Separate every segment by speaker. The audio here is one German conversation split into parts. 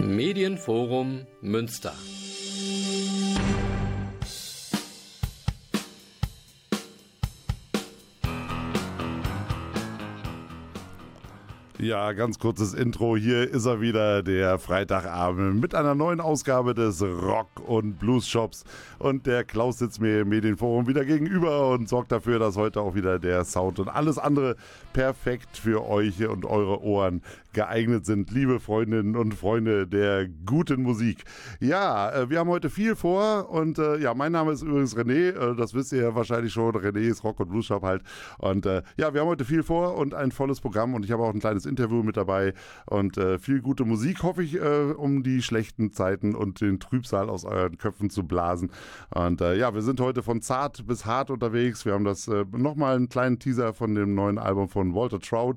Speaker 1: Medienforum Münster.
Speaker 2: Ja, ganz kurzes Intro. Hier ist er wieder, der Freitagabend mit einer neuen Ausgabe des Rock- und Blues-Shops. Und der Klaus sitzt mir im Medienforum wieder gegenüber und sorgt dafür, dass heute auch wieder der Sound und alles andere perfekt für euch und eure Ohren geeignet sind, liebe Freundinnen und Freunde der guten Musik. Ja, äh, wir haben heute viel vor und äh, ja, mein Name ist übrigens René, äh, das wisst ihr ja wahrscheinlich schon. René ist Rock- und Blues-Shop halt. Und ja, wir haben heute viel vor und ein volles Programm und ich habe auch ein kleines Interview mit dabei und äh, viel gute Musik, hoffe ich, äh, um die schlechten Zeiten und den Trübsal aus euren Köpfen zu blasen. Und äh, ja, wir sind heute von zart bis hart unterwegs. Wir haben das äh, nochmal einen kleinen Teaser von dem neuen Album von Walter Trout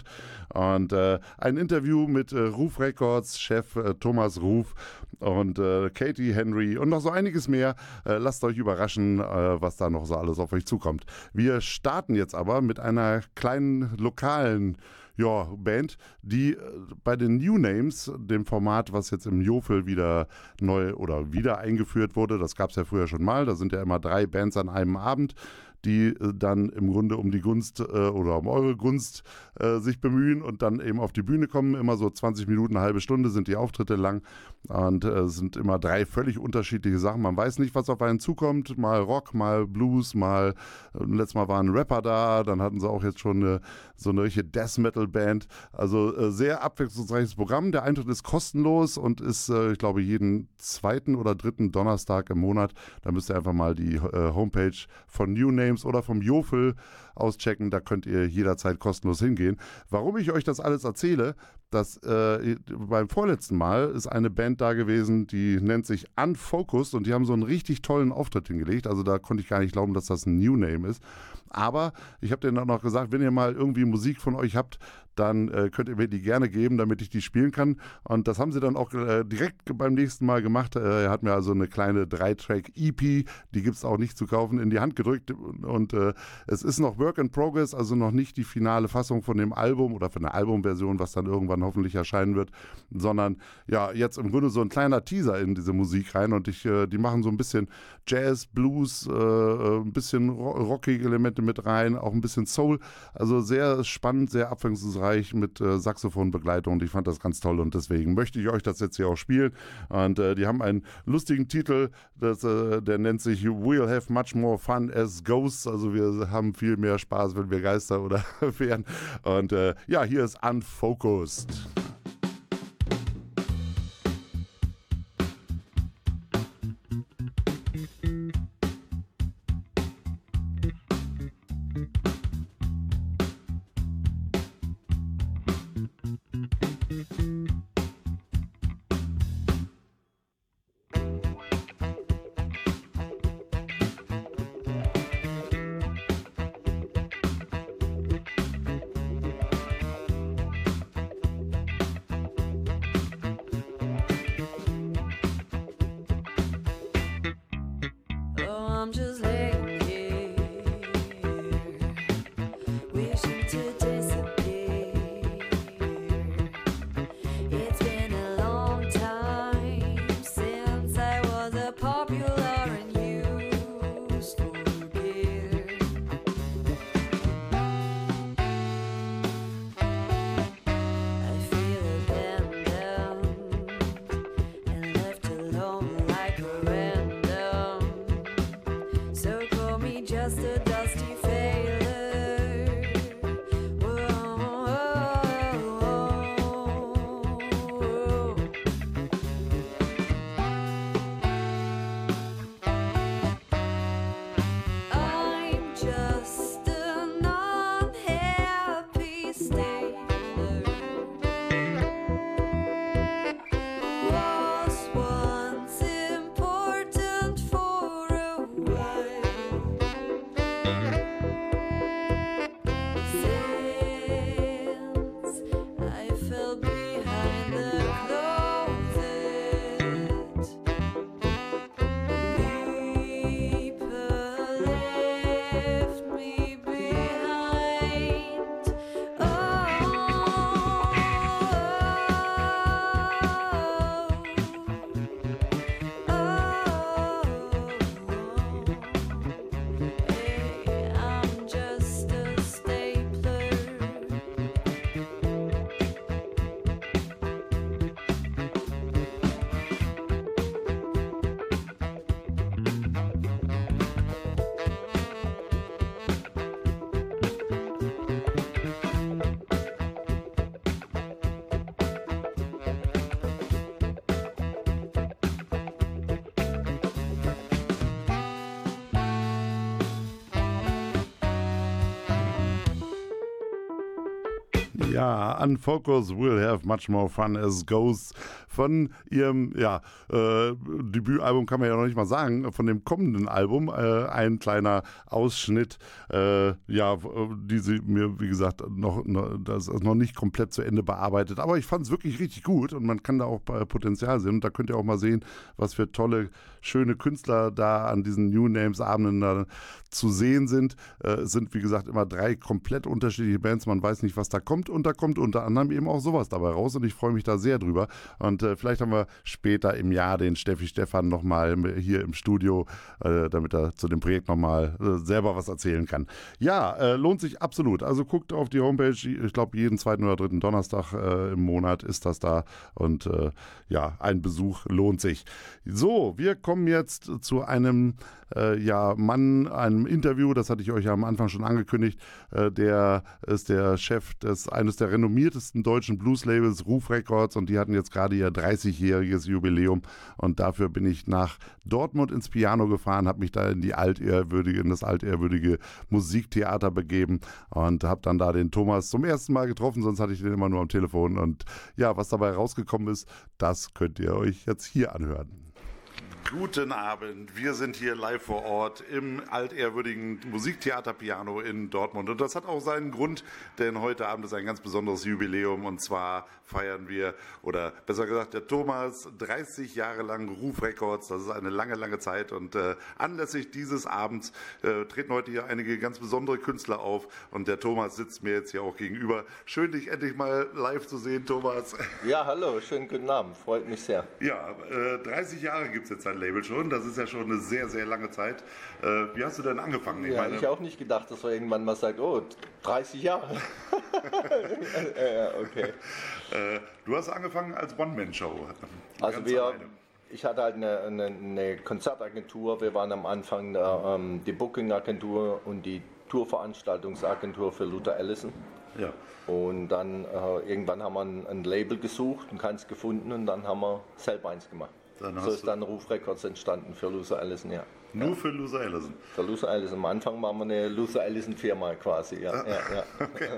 Speaker 2: und äh, ein Interview mit äh, Ruf Records Chef äh, Thomas Ruf und Katie Henry und noch so einiges mehr. Lasst euch überraschen, was da noch so alles auf euch zukommt. Wir starten jetzt aber mit einer kleinen lokalen ja, Band, die äh, bei den New Names, dem Format, was jetzt im Jofel wieder neu oder wieder eingeführt wurde, das gab es ja früher schon mal, da sind ja immer drei Bands an einem Abend, die äh, dann im Grunde um die Gunst äh, oder um eure Gunst äh, sich bemühen und dann eben auf die Bühne kommen. Immer so 20 Minuten, halbe Stunde sind die Auftritte lang und es sind immer drei völlig unterschiedliche Sachen. Man weiß nicht, was auf einen zukommt. Mal Rock, mal Blues, mal letztes Mal war ein Rapper da, dann hatten sie auch jetzt schon eine, so eine richtige Death Metal Band. Also sehr abwechslungsreiches Programm. Der Eintritt ist kostenlos und ist, ich glaube, jeden zweiten oder dritten Donnerstag im Monat. Da müsst ihr einfach mal die Homepage von New Names oder vom Jofel auschecken. Da könnt ihr jederzeit kostenlos hingehen. Warum ich euch das alles erzähle, dass äh, beim vorletzten Mal ist eine Band da gewesen, die nennt sich Unfocused und die haben so einen richtig tollen Auftritt hingelegt. Also da konnte ich gar nicht glauben, dass das ein New Name ist. Aber ich habe denen auch noch gesagt, wenn ihr mal irgendwie Musik von euch habt, dann äh, könnt ihr mir die gerne geben, damit ich die spielen kann. Und das haben sie dann auch äh, direkt beim nächsten Mal gemacht. Äh, er hat mir also eine kleine Drei-Track-EP, die gibt es auch nicht zu kaufen, in die Hand gedrückt. Und äh, es ist noch Work in Progress, also noch nicht die finale Fassung von dem Album oder von der Albumversion, was dann irgendwann hoffentlich erscheinen wird, sondern ja, jetzt im Grunde so ein kleiner Teaser in diese Musik rein. Und ich, äh, die machen so ein bisschen Jazz, Blues, ein bisschen rockige Elemente mit rein, auch ein bisschen Soul. Also sehr spannend, sehr abwechslungsreich mit äh, Saxophonbegleitung und ich fand das ganz toll und deswegen möchte ich euch das jetzt hier auch spielen. Und äh, die haben einen lustigen Titel, das, äh, der nennt sich We'll Have Much More Fun as Ghosts. Also wir haben viel mehr Spaß, wenn wir Geister oder wären. Und äh, ja, hier ist Unfocused. Ja, Unfocus will have much more fun as Ghosts von ihrem ja, äh, Debütalbum kann man ja noch nicht mal sagen, von dem kommenden Album. Äh, ein kleiner Ausschnitt, äh, ja, die sie mir, wie gesagt, noch, noch, das ist noch nicht komplett zu Ende bearbeitet. Aber ich fand es wirklich richtig gut und man kann da auch äh, Potenzial sehen. Und da könnt ihr auch mal sehen, was für tolle, schöne Künstler da an diesen New Names Abenden da zu sehen sind. Äh, es sind, wie gesagt, immer drei komplett unterschiedliche Bands. Man weiß nicht, was da kommt. Und da kommt unter anderem eben auch sowas dabei raus. Und ich freue mich da sehr drüber. Und äh, vielleicht haben wir später im Jahr den Steffi Stefan nochmal hier im Studio, äh, damit er zu dem Projekt nochmal äh, selber was erzählen kann. Ja, äh, lohnt sich absolut. Also guckt auf die Homepage. Ich glaube, jeden zweiten oder dritten Donnerstag äh, im Monat ist das da. Und äh, ja, ein Besuch lohnt sich. So, wir kommen jetzt zu einem äh, ja, Mann, einem Interview, das hatte ich euch ja am Anfang schon angekündigt. Äh, der ist der Chef des eines der renommiertesten deutschen Blues-Labels, Ruf Records, und die hatten jetzt gerade ihr 30-jähriges Jubiläum. Und dafür bin ich nach Dortmund ins Piano gefahren, habe mich da in die altehrwürdige, in das altehrwürdige Musiktheater begeben und habe dann da den Thomas zum ersten Mal getroffen, sonst hatte ich den immer nur am Telefon. Und ja, was dabei rausgekommen ist, das könnt ihr euch jetzt hier anhören. Guten Abend. Wir sind hier live vor Ort im altehrwürdigen Musiktheater Piano in Dortmund. Und das hat auch seinen Grund, denn heute Abend ist ein ganz besonderes Jubiläum. Und zwar feiern wir, oder besser gesagt, der Thomas 30 Jahre lang Ruf Records. Das ist eine lange, lange Zeit. Und äh, anlässlich dieses Abends äh, treten heute hier einige ganz besondere Künstler auf. Und der Thomas sitzt mir jetzt hier auch gegenüber. Schön, dich endlich mal live zu sehen, Thomas.
Speaker 1: Ja, hallo, schönen guten Abend, freut mich sehr.
Speaker 2: Ja, äh, 30 Jahre gibt es jetzt ein Label schon. Das ist ja schon eine sehr, sehr lange Zeit. Äh, wie hast du denn angefangen?
Speaker 1: Ja, ich auch nicht gedacht, dass man irgendwann mal sagt, oh, 30 Jahre. ja, ja, okay.
Speaker 2: äh, du hast angefangen als One-Man-Show.
Speaker 1: Also wir,
Speaker 2: alleine.
Speaker 1: ich hatte halt eine, eine, eine Konzertagentur, wir waren am Anfang ähm, die Booking-Agentur und die Tourveranstaltungsagentur für Luther Allison.
Speaker 2: Ja.
Speaker 1: Und dann äh, irgendwann haben wir ein, ein Label gesucht und keins gefunden und dann haben wir selber eins gemacht.
Speaker 2: Dann
Speaker 1: so ist dann Ruf Records entstanden für Luther Allison, ja.
Speaker 2: Nur für Loser Allison.
Speaker 1: Für Luther Allison. Am Anfang waren wir eine Luther Allison Firma quasi, ja. ja, ja.
Speaker 2: Okay.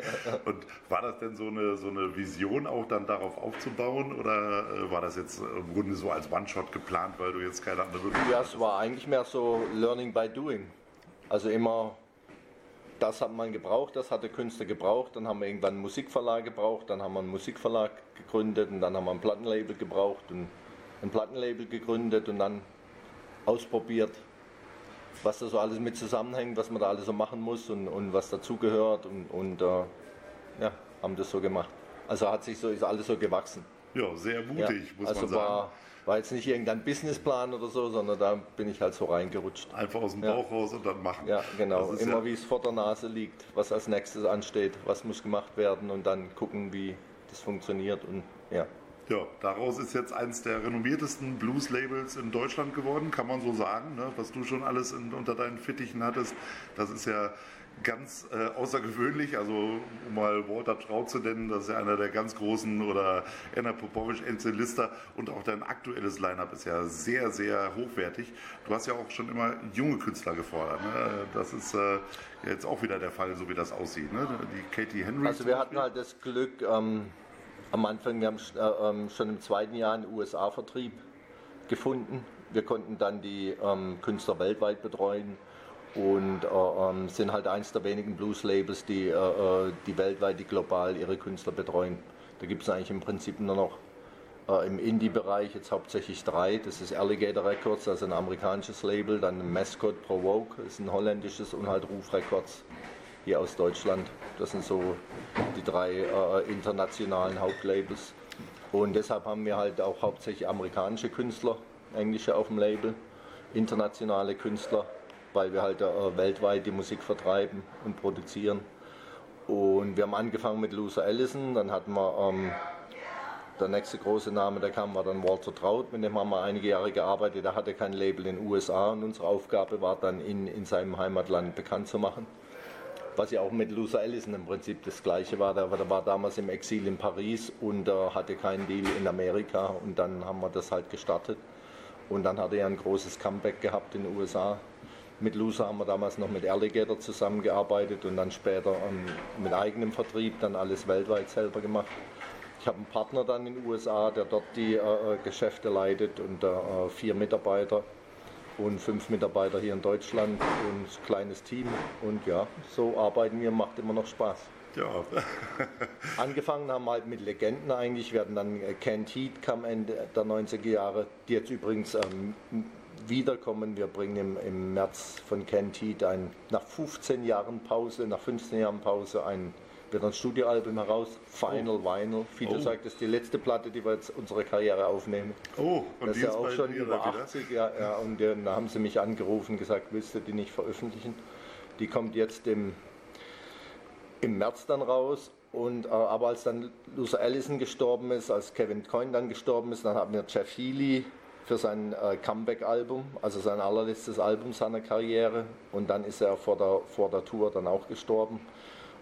Speaker 2: Und war das denn so eine, so eine Vision, auch dann darauf aufzubauen? Oder äh, war das jetzt im Grunde so als One-Shot geplant, weil du jetzt keine andere Möglichkeit
Speaker 1: Ja, es war eigentlich mehr so Learning by Doing. Also immer, das hat man gebraucht, das hat der Künstler gebraucht. Dann haben wir irgendwann einen Musikverlag gebraucht, dann haben wir einen Musikverlag gegründet und dann haben wir ein Plattenlabel gebraucht und ein Plattenlabel gegründet und dann ausprobiert, was da so alles mit zusammenhängt, was man da alles so machen muss und, und was dazugehört und, und äh, ja, haben das so gemacht. Also hat sich so, ist alles so gewachsen.
Speaker 2: Ja, sehr
Speaker 1: Ja,
Speaker 2: mutig, muss
Speaker 1: also
Speaker 2: man sagen.
Speaker 1: war, war jetzt nicht irgendein Businessplan oder so, sondern da bin ich halt so reingerutscht.
Speaker 2: Einfach aus dem
Speaker 1: Ja.
Speaker 2: Bauch raus und dann machen.
Speaker 1: Ja, genau. Immer
Speaker 2: ja,
Speaker 1: wie es vor der Nase liegt, was als nächstes ansteht, was muss gemacht werden und dann gucken, wie das funktioniert und ja.
Speaker 2: Ja, daraus ist jetzt eins der renommiertesten Blues-Labels in Deutschland geworden, kann man so sagen. Ne? Was du schon alles in, unter deinen Fittichen hattest, das ist ja ganz äh, außergewöhnlich. Also, um mal Walter Traut zu nennen, das ist ja einer der ganz großen oder Anna Popovic, Enzel Lister und auch dein aktuelles Line-Up ist ja sehr, sehr hochwertig. Du hast ja auch schon immer junge Künstler gefordert. Ne? Das ist äh, jetzt auch wieder der Fall, so wie das aussieht. Ne? Die Katie Henry.
Speaker 1: Also wir hatten halt das Glück, ähm, am Anfang, wir haben äh, ähm, schon im zweiten Jahr einen USA-Vertrieb gefunden. Wir konnten dann die ähm, Künstler weltweit betreuen und äh, ähm, sind halt eins der wenigen Blues-Labels, die, äh, die weltweit, die global ihre Künstler betreuen. Da gibt es eigentlich im Prinzip nur noch im Indie-Bereich jetzt hauptsächlich drei. Das ist Alligator Records, also ein amerikanisches Label, dann Mascot Provoke, ist ein holländisches und halt Ruf Records hier aus Deutschland. Das sind so die drei äh, internationalen Hauptlabels. Und deshalb haben wir halt auch hauptsächlich amerikanische Künstler, englische auf dem Label, internationale Künstler, weil wir halt äh, weltweit die Musik vertreiben und produzieren. Und wir haben angefangen mit Loser Allison, dann hatten wir ähm, der nächste große Name, der kam, war dann Walter Traut, mit dem haben wir einige Jahre gearbeitet. Er hatte kein Label in den USA und unsere Aufgabe war dann, ihn in seinem Heimatland bekannt zu machen. Was ja auch mit Loser Allison im Prinzip das gleiche war. Der, der war damals im Exil in Paris und äh, hatte keinen Deal in Amerika und dann haben wir das halt gestartet. Und dann hat er ein großes Comeback gehabt in den USA Mit Loser haben wir damals noch mit Alligator zusammengearbeitet und dann später ähm, mit eigenem Vertrieb dann alles weltweit selber gemacht. Ich habe einen Partner dann in den USA, der dort die äh, äh, Geschäfte leitet und äh, vier Mitarbeiter und fünf Mitarbeiter hier in Deutschland und ein kleines Team. Und ja, so arbeiten wir, macht immer noch Spaß.
Speaker 2: Ja.
Speaker 1: Angefangen haben wir halt mit Legenden eigentlich. Wir hatten dann äh, Kent Heat kam Ende der 90er Jahre, die jetzt übrigens ähm, wiederkommen. Wir bringen im, im März von Kent Heat ein, nach 15 Jahren Pause, nach 15 Jahren Pause ein wird ein Studioalbum heraus, Final Vinyl. Fido
Speaker 2: Oh.
Speaker 1: sagt, das ist die letzte Platte, die wir jetzt unsere Karriere aufnehmen.
Speaker 2: Oh, und
Speaker 1: Das
Speaker 2: die
Speaker 1: ist ja auch schon über
Speaker 2: wieder?
Speaker 1: 80, ja, ja. Und äh, da haben sie mich angerufen und gesagt, willst du die nicht veröffentlichen? Die kommt jetzt im, im März dann raus. Und, äh, aber als dann Luther Allison gestorben ist, als Kevin Coyne dann gestorben ist, dann haben wir Jeff Healy für sein äh, Comeback-Album, also sein allerletztes Album seiner Karriere. Und dann ist er vor der, vor der Tour dann auch gestorben.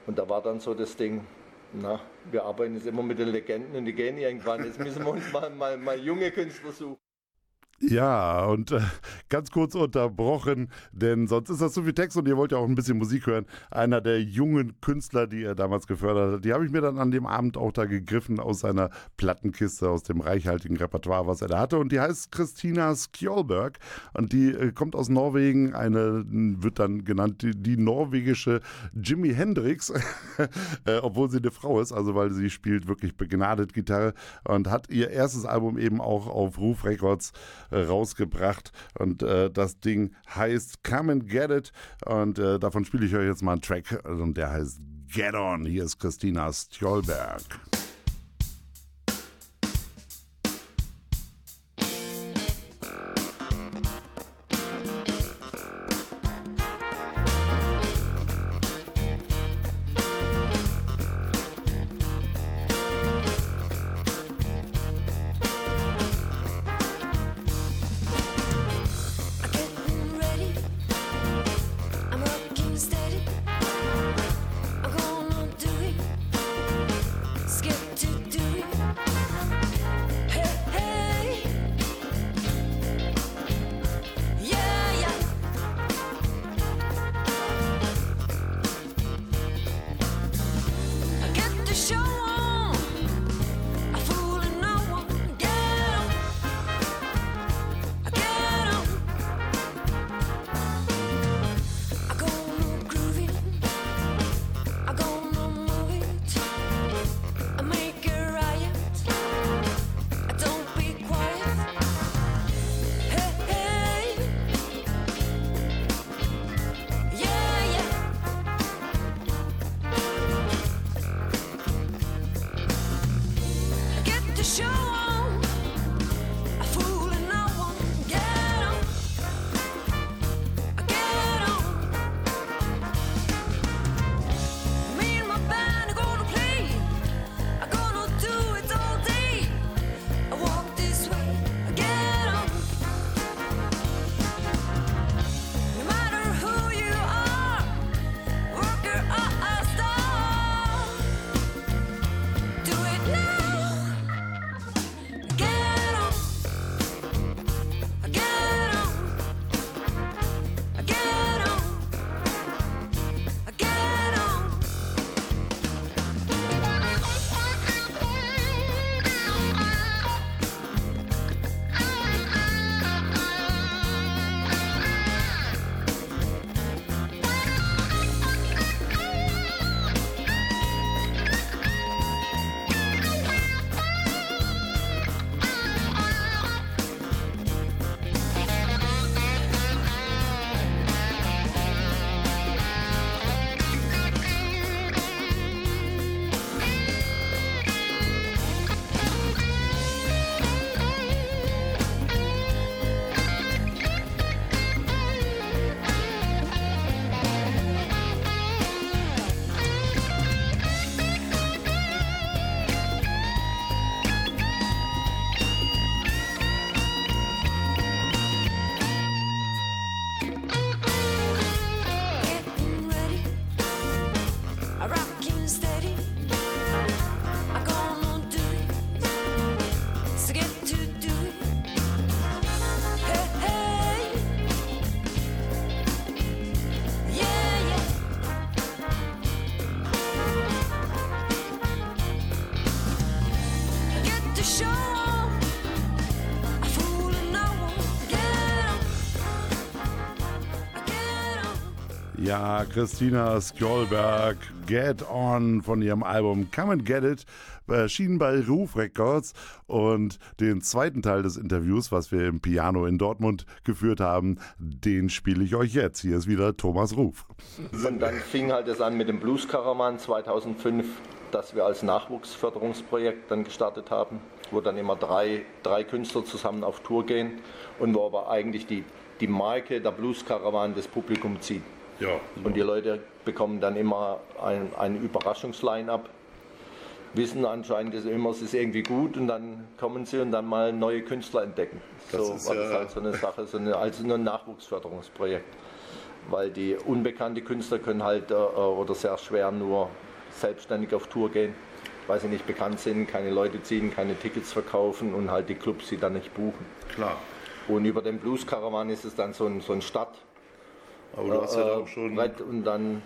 Speaker 1: Und da war dann so das Ding, na, wir arbeiten jetzt immer mit den Legenden und die gehen irgendwann. Jetzt müssen wir uns mal, mal, mal junge Künstler suchen.
Speaker 2: Ja, und äh, ganz kurz unterbrochen, denn sonst ist das zu viel Text und ihr wollt ja auch ein bisschen Musik hören. Einer der jungen Künstler, die er damals gefördert hat, die habe ich mir dann an dem Abend auch da gegriffen aus seiner Plattenkiste, aus dem reichhaltigen Repertoire, was er da hatte. Und die heißt Christina Skjolberg und die äh, kommt aus Norwegen. Eine wird dann genannt die, die norwegische Jimi Hendrix, äh, obwohl sie eine Frau ist, also weil sie spielt wirklich begnadet Gitarre und hat ihr erstes Album eben auch auf Roof Records äh, rausgebracht und äh, das Ding heißt Come and Get It und äh, davon spiele ich euch jetzt mal einen Track und der heißt Get On. Hier ist Christina Stjolberg.
Speaker 3: to show
Speaker 2: Ja, Christina Skjolberg, Get On von ihrem Album Come and Get It erschienen bei Ruf Records. Und den zweiten Teil des Interviews, was wir im Piano in Dortmund geführt haben, den spiele ich euch jetzt. Hier ist wieder Thomas Ruf.
Speaker 1: Und dann fing halt es an mit dem Blues Caravan 2005, das wir als Nachwuchsförderungsprojekt dann gestartet haben, wo dann immer drei, drei Künstler zusammen auf Tour gehen und wo aber eigentlich die, die Marke der Blues Caravan das Publikum zieht.
Speaker 2: Ja,
Speaker 1: Und die Leute bekommen dann immer ein, ein Überraschungsline-up, wissen anscheinend dass immer, es ist irgendwie gut und dann kommen sie und dann mal neue Künstler entdecken.
Speaker 2: Das
Speaker 1: so
Speaker 2: ist
Speaker 1: war das halt so eine Sache, so eine, also ein Nachwuchsförderungsprojekt. Weil die unbekannte Künstler können halt äh, oder sehr schwer nur selbstständig auf Tour gehen, weil sie nicht bekannt sind, keine Leute ziehen, keine Tickets verkaufen und halt die Clubs sie dann nicht buchen.
Speaker 2: klar.
Speaker 1: Und über den Blues Caravan ist es dann so ein, so ein Stadt,
Speaker 2: Aber du hast ja
Speaker 1: äh,
Speaker 2: auch schon.
Speaker 1: Brett und dann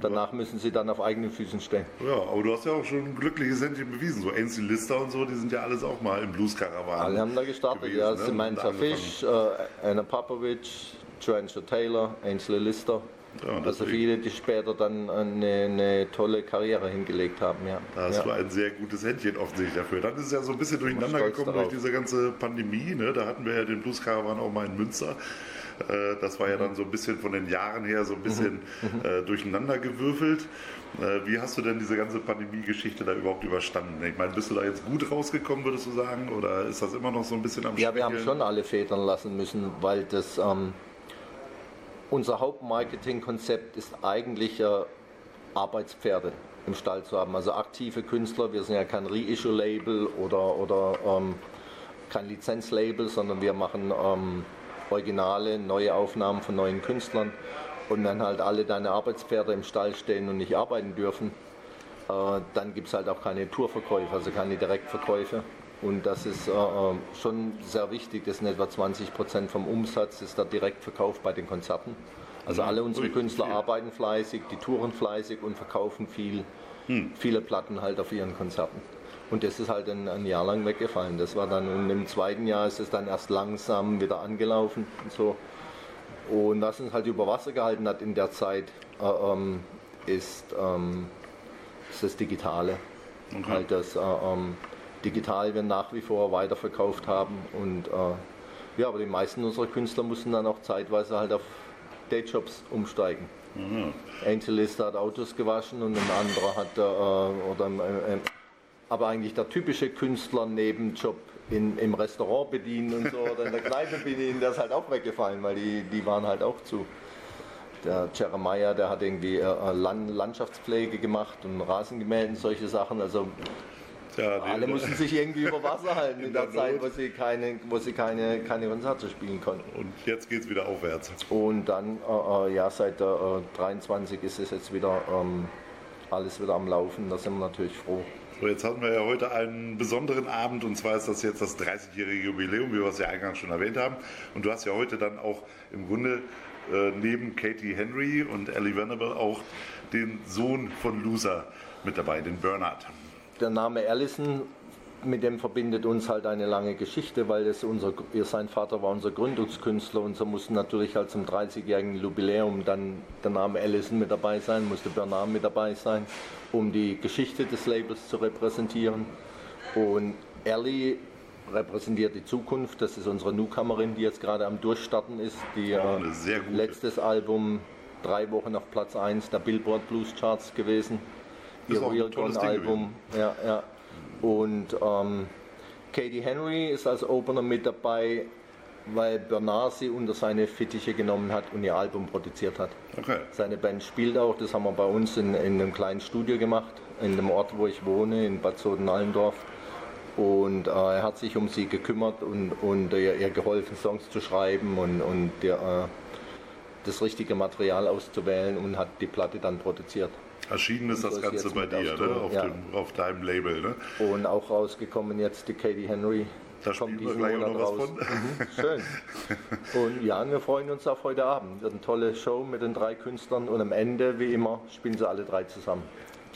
Speaker 1: danach müssen sie dann auf eigenen Füßen stehen.
Speaker 2: Ja, aber du hast ja auch schon ein glückliches Händchen bewiesen. So Ainsley Lister und so, die sind ja alles auch mal im Blues Caravan.
Speaker 1: Alle haben da gestartet,
Speaker 2: gewesen,
Speaker 1: ja.
Speaker 2: ne?
Speaker 1: Samantha. Fish, äh, Anna Popovic, Trencher Taylor, Ainsley Lister.
Speaker 2: Ja,
Speaker 1: also viele, die später dann eine, eine tolle Karriere hingelegt haben, ja.
Speaker 2: Da hast
Speaker 1: ja.
Speaker 2: du ein sehr gutes Händchen offensichtlich dafür. Dann ist es ja so ein bisschen durcheinander gekommen
Speaker 1: darauf.
Speaker 2: durch diese ganze Pandemie. Ne? Da hatten wir ja den Blues Caravan auch mal in Münster. Äh, Das war ja dann so ein bisschen von den Jahren her so ein bisschen
Speaker 1: Mhm.
Speaker 2: äh, durcheinander gewürfelt. Äh, Wie hast du denn diese ganze Pandemie-Geschichte da überhaupt überstanden? Ich meine, bist du da jetzt gut rausgekommen, würdest du sagen? Oder ist das immer noch so ein bisschen am
Speaker 1: Ja, wir haben schon alle federn lassen müssen, weil das ähm, unser Hauptmarketingkonzept ist eigentlich Arbeitspferde im Stall zu haben. Also aktive Künstler, wir sind ja kein Reissue-Label oder, oder ähm, kein Lizenzlabel, sondern wir machen ähm, originale, neue Aufnahmen von neuen Künstlern. Und wenn halt alle deine Arbeitspferde im Stall stehen und nicht arbeiten dürfen, äh, dann gibt es halt auch keine Tourverkäufe, also keine Direktverkäufe. Und das ist äh, äh, schon sehr wichtig. Das sind etwa 20 Prozent vom Umsatz, ist der Direktverkauf bei den Konzerten. Also alle unsere Künstler arbeiten fleißig, die touren fleißig und verkaufen viel, viele Platten halt auf ihren Konzerten. Und das ist halt ein, ein Jahr lang weggefallen. Das war dann und im zweiten Jahr ist es dann erst langsam wieder angelaufen und so. Und was uns halt über Wasser gehalten hat in der Zeit, äh, ähm, ist, ähm, ist das Digitale.
Speaker 2: Okay.
Speaker 1: Halt das äh, ähm, Digital wir nach wie vor weiterverkauft haben. Und äh, ja, aber die meisten unserer Künstler mussten dann auch zeitweise halt auf Dayjobs umsteigen. Angel Lister hat Autos gewaschen und ein anderer hat, äh, oder, aber eigentlich der typische Künstler-Nebenjob in, im Restaurant bedienen und so oder in der Kneipe bedienen, der ist halt auch weggefallen, weil die, die waren halt auch zu. Der Jeremiah, der hat irgendwie äh, Land, Landschaftspflege gemacht und Rasen gemäht und solche Sachen. Also
Speaker 2: Ja,
Speaker 1: alle mussten sich irgendwie über Wasser halten in,
Speaker 2: In
Speaker 1: der,
Speaker 2: der
Speaker 1: Zeit, wo sie keine, wo sie keine, keine Konzerte spielen konnten.
Speaker 2: Und jetzt geht es wieder aufwärts.
Speaker 1: Und dann, äh, äh, ja, seit der äh, 23 ist es jetzt wieder ähm, alles wieder am Laufen. Da sind wir natürlich froh.
Speaker 2: So, jetzt hatten wir ja heute einen besonderen Abend und zwar ist das jetzt das 30-jährige Jubiläum, wie wir es ja eingangs schon erwähnt haben. Und du hast ja heute dann auch im Grunde äh, neben Katie Henry und Ellie Venable auch den Sohn von Loser mit dabei, den Bernard.
Speaker 1: Der Name Allison, mit dem verbindet uns halt eine lange Geschichte, weil das unser, ihr, sein Vater war unser Gründungskünstler und so musste natürlich halt zum 30-jährigen Jubiläum dann der Name Allison mit dabei sein, musste Bernard mit dabei sein, um die Geschichte des Labels zu repräsentieren. Und Ellie repräsentiert die Zukunft, das ist unsere Newcomerin, die jetzt gerade am Durchstarten ist, die
Speaker 2: gute.
Speaker 1: letztes Album drei Wochen auf Platz 1 der Billboard Blues Charts gewesen. Ihr Real Gone Album. Ja, ja. Und ähm, Katie Henry ist als Opener mit dabei, weil Bernard sie unter seine Fittiche genommen hat und ihr Album produziert hat.
Speaker 2: Okay.
Speaker 1: Seine Band spielt auch, das haben wir bei uns in, in einem kleinen Studio gemacht, in dem Ort, wo ich wohne, in Bad Soden-Allendorf. Und äh, er hat sich um sie gekümmert und, und ihr, ihr geholfen, Songs zu schreiben und, und ihr, äh, das richtige Material auszuwählen und hat die Platte dann produziert.
Speaker 2: Erschienen ist das Ganze bei dir,
Speaker 1: auf
Speaker 2: ne? Auf,
Speaker 1: ja.
Speaker 2: dem, auf deinem Label. Ne?
Speaker 1: Und auch rausgekommen jetzt die Katie Henry.
Speaker 2: Da
Speaker 1: Kommt
Speaker 2: wir
Speaker 1: diesen
Speaker 2: gleich auch
Speaker 1: Monat raus. Mhm, schön. Und ja, wir freuen uns auf heute Abend. Wird eine tolle Show mit den drei Künstlern und am Ende, wie immer, spielen sie alle drei zusammen.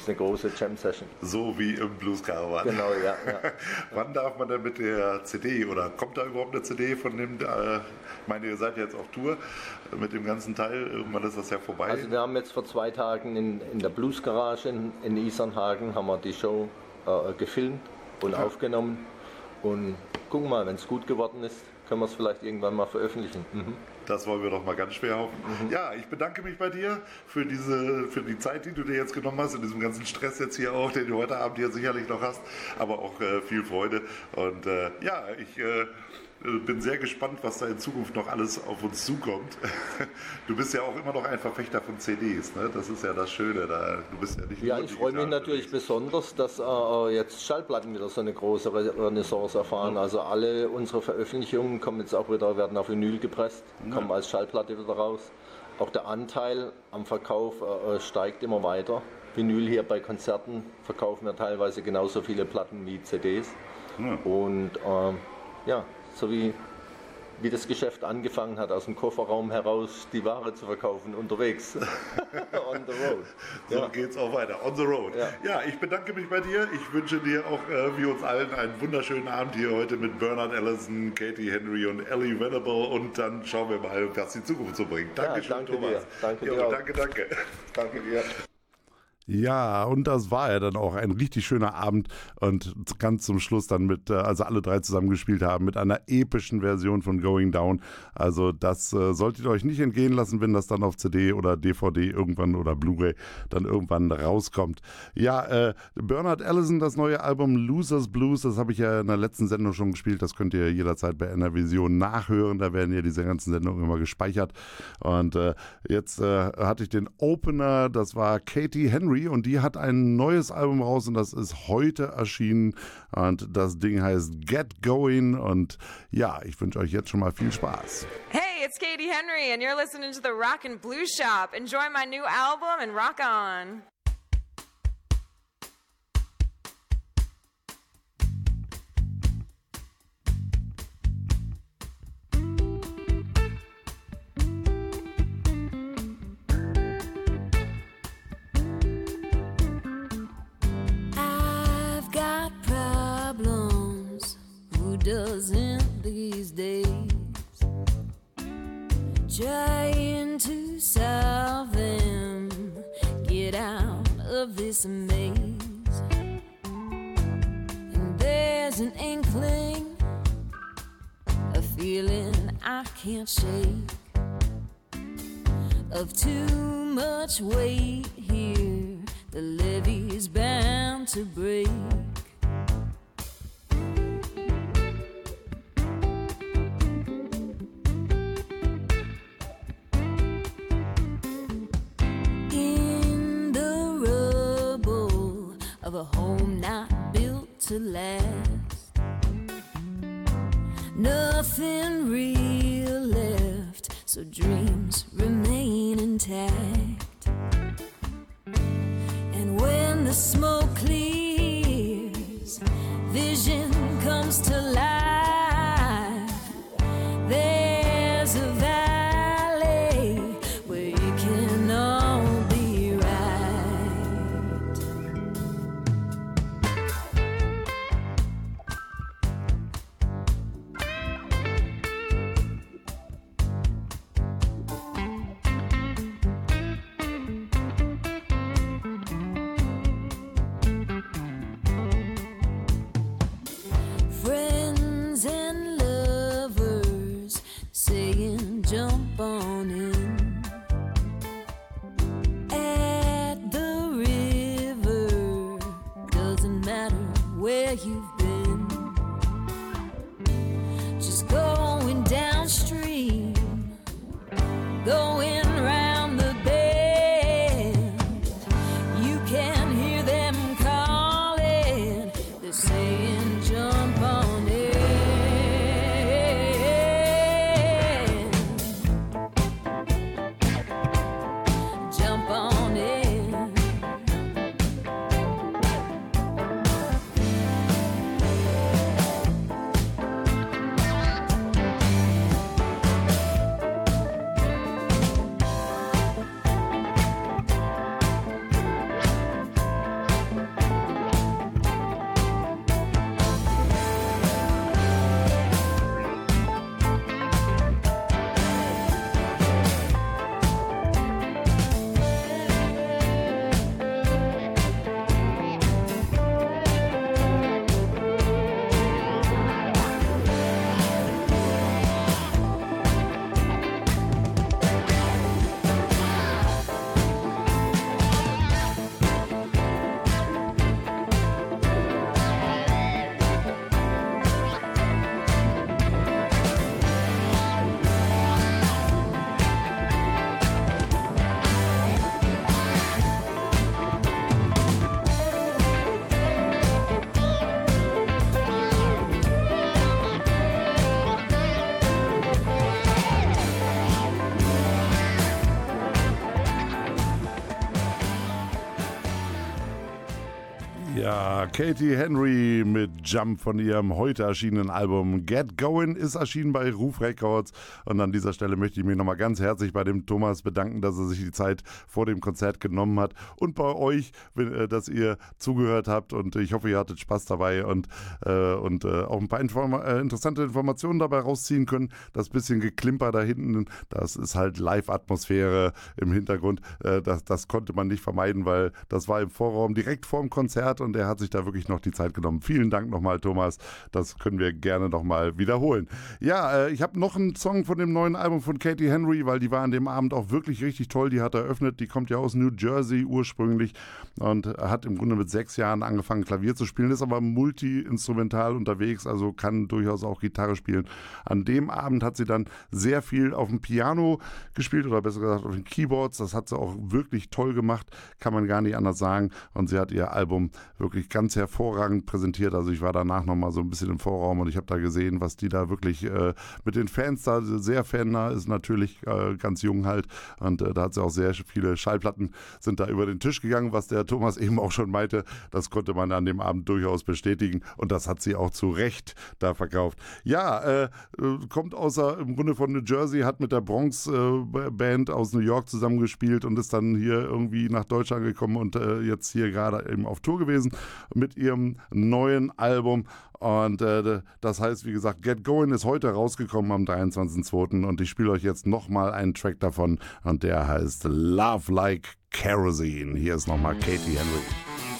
Speaker 1: Es eine große Jam-Session.
Speaker 2: So wie im Blues Caravan.
Speaker 1: Genau, ja. ja.
Speaker 2: Wann darf man denn mit der CD oder kommt da überhaupt eine CD von dem, äh, ich meine, ihr seid jetzt auf Tour mit dem ganzen Teil, irgendwann ist das ja vorbei.
Speaker 1: Also wir haben jetzt vor zwei Tagen in, in der Blues Garage in, in Isernhagen haben wir die Show äh, gefilmt und aufgenommen. Und gucken mal, wenn es gut geworden ist, können wir es vielleicht irgendwann mal veröffentlichen. Mhm.
Speaker 2: Das wollen wir doch mal ganz schwer hoffen. Ja, ich bedanke mich bei dir für diese, für die Zeit, die du dir jetzt genommen hast, in diesem ganzen Stress jetzt hier auch, den du heute Abend hier sicherlich noch hast, aber auch äh, viel Freude. Und äh, ja, ich äh, bin sehr gespannt, was da in Zukunft noch alles auf uns zukommt. Du bist ja auch immer noch ein Verfechter von CDs, ne? Das ist ja das Schöne. Da, du bist ja nicht
Speaker 1: Ja, ich freue mich natürlich besonders, dass äh, jetzt Schallplatten wieder so eine große Re Renaissance erfahren. Also alle unsere Veröffentlichungen kommen jetzt auch wieder, werden auf Vinyl gepresst, kommen als Schallplatte wieder raus. Auch der Anteil am Verkauf äh, äh, steigt immer weiter. Vinyl hier bei Konzerten verkaufen wir teilweise genauso viele Platten wie CDs. Und ähm, ja, so wie, wie das Geschäft angefangen hat, aus dem Kofferraum heraus die Ware zu verkaufen, unterwegs. On the road.
Speaker 2: So
Speaker 1: Ja.
Speaker 2: geht's auch weiter. On the road. Ja.
Speaker 1: Ja.
Speaker 2: ich bedanke mich bei dir. Ich wünsche dir auch, äh, wie uns allen, einen wunderschönen Abend hier heute mit Bernard Allison, Katie Henry und Ellie Venable. Und dann schauen wir mal, was die Zukunft so bringt. Dankeschön,
Speaker 1: danke
Speaker 2: Thomas.
Speaker 1: dir. Danke
Speaker 2: jo,
Speaker 1: dir
Speaker 2: danke, danke.
Speaker 1: Danke dir.
Speaker 2: Ja, und das war ja dann auch ein richtig schöner Abend und ganz zum Schluss dann mit, äh, also alle drei zusammen gespielt haben, mit einer epischen Version von Going Down. Also das äh, solltet ihr euch nicht entgehen lassen, wenn das dann auf CD oder DVD irgendwann oder Blu-ray dann irgendwann rauskommt. Ja, äh, Bernard Allison, das neue Album Losers Blues, das habe ich ja in der letzten Sendung schon gespielt, das könnt ihr jederzeit bei NR Vision nachhören, da werden ja diese ganzen Sendungen immer gespeichert. Und äh, jetzt äh, hatte ich den Opener, das war Katie Henry und die hat ein neues Album raus und das ist heute erschienen und das Ding heißt Get Going und ja, ich wünsche euch jetzt schon mal viel Spaß.
Speaker 4: Hey, it's Katie Henry, and you're listening to the Rock and Blues Shop. Enjoy my new album and rock on.
Speaker 3: Doesn't these days? Trying to solve them. Get out of this maze. And there's an inkling, a feeling I can't shake. Of too much weight here, the levee's bound to break.
Speaker 2: Katie Henry mit Jump von ihrem heute erschienenen Album Get Going ist erschienen bei Ruf Records. Und an dieser Stelle möchte ich mich nochmal ganz herzlich bei dem Thomas bedanken, dass er sich die Zeit vor dem Konzert genommen hat. Und bei euch, äh, dass ihr zugehört habt. Und ich hoffe, ihr hattet Spaß dabei und, äh, und äh, auch ein paar Inform äh, interessante Informationen dabei rausziehen können. Das bisschen Geklimper da hinten, das ist halt Live-Atmosphäre im Hintergrund. Äh, das, das konnte man nicht vermeiden, weil das war im Vorraum direkt vor dem Konzert und er hat sich da wirklich noch die Zeit genommen. Vielen Dank nochmal, Thomas. Das können wir gerne nochmal wiederholen. Ja, äh, ich habe noch einen Song von dem neuen Album von Katie Henry, weil die war an dem Abend auch wirklich richtig toll. Die hat eröffnet. Die kommt ja aus New Jersey ursprünglich und hat im Grunde mit sechs Jahren angefangen, Klavier zu spielen, ist aber multi-instrumental unterwegs, also kann durchaus auch Gitarre spielen. An dem Abend hat sie dann sehr viel auf dem Piano gespielt oder besser gesagt auf den Keyboards. Das hat sie auch wirklich toll gemacht, kann man gar nicht anders sagen. Und sie hat ihr Album wirklich ganz hervorragend präsentiert. Also ich war danach nochmal so ein bisschen im Vorraum und ich habe da gesehen, was die da wirklich äh, mit den Fans da sehr fannah ist natürlich äh, ganz jung halt und äh, da hat sie auch sehr viele Schallplatten sind da über den Tisch gegangen, was der Thomas eben auch schon meinte. Das konnte man an dem Abend durchaus bestätigen und das hat sie auch zu Recht da verkauft. Ja, äh, kommt außer im Grunde von New Jersey, hat mit der Bronx äh, Band aus New York zusammengespielt und ist dann hier irgendwie nach Deutschland gekommen und äh, jetzt hier gerade eben auf Tour gewesen mit ihrem neuen Album. Und äh, das heißt, wie gesagt, Get Going ist heute rausgekommen am 23.02. Und ich spiele euch jetzt nochmal einen Track davon. Und der heißt Love Like Kerosene. Hier ist nochmal Katie Henry.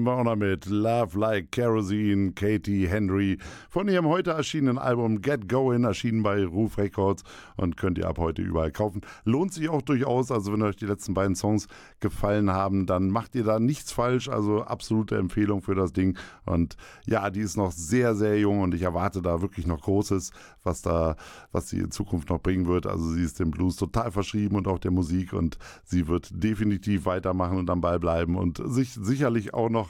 Speaker 2: Nehmen wir auch noch mit. Love Like Kerosene, Katie Henry. Von ihrem heute erschienenen Album Get Going, erschienen bei Roof Records und könnt ihr ab heute überall kaufen. Lohnt sich auch durchaus. Also, wenn euch die letzten beiden Songs gefallen haben, dann macht ihr da nichts falsch. Also, absolute Empfehlung für das Ding. Und ja, die ist noch sehr, sehr jung und ich erwarte da wirklich noch Großes, was da, was sie in Zukunft noch bringen wird. Also, sie ist dem Blues total verschrieben und auch der Musik und sie wird definitiv weitermachen und am Ball bleiben und sich sicherlich auch noch,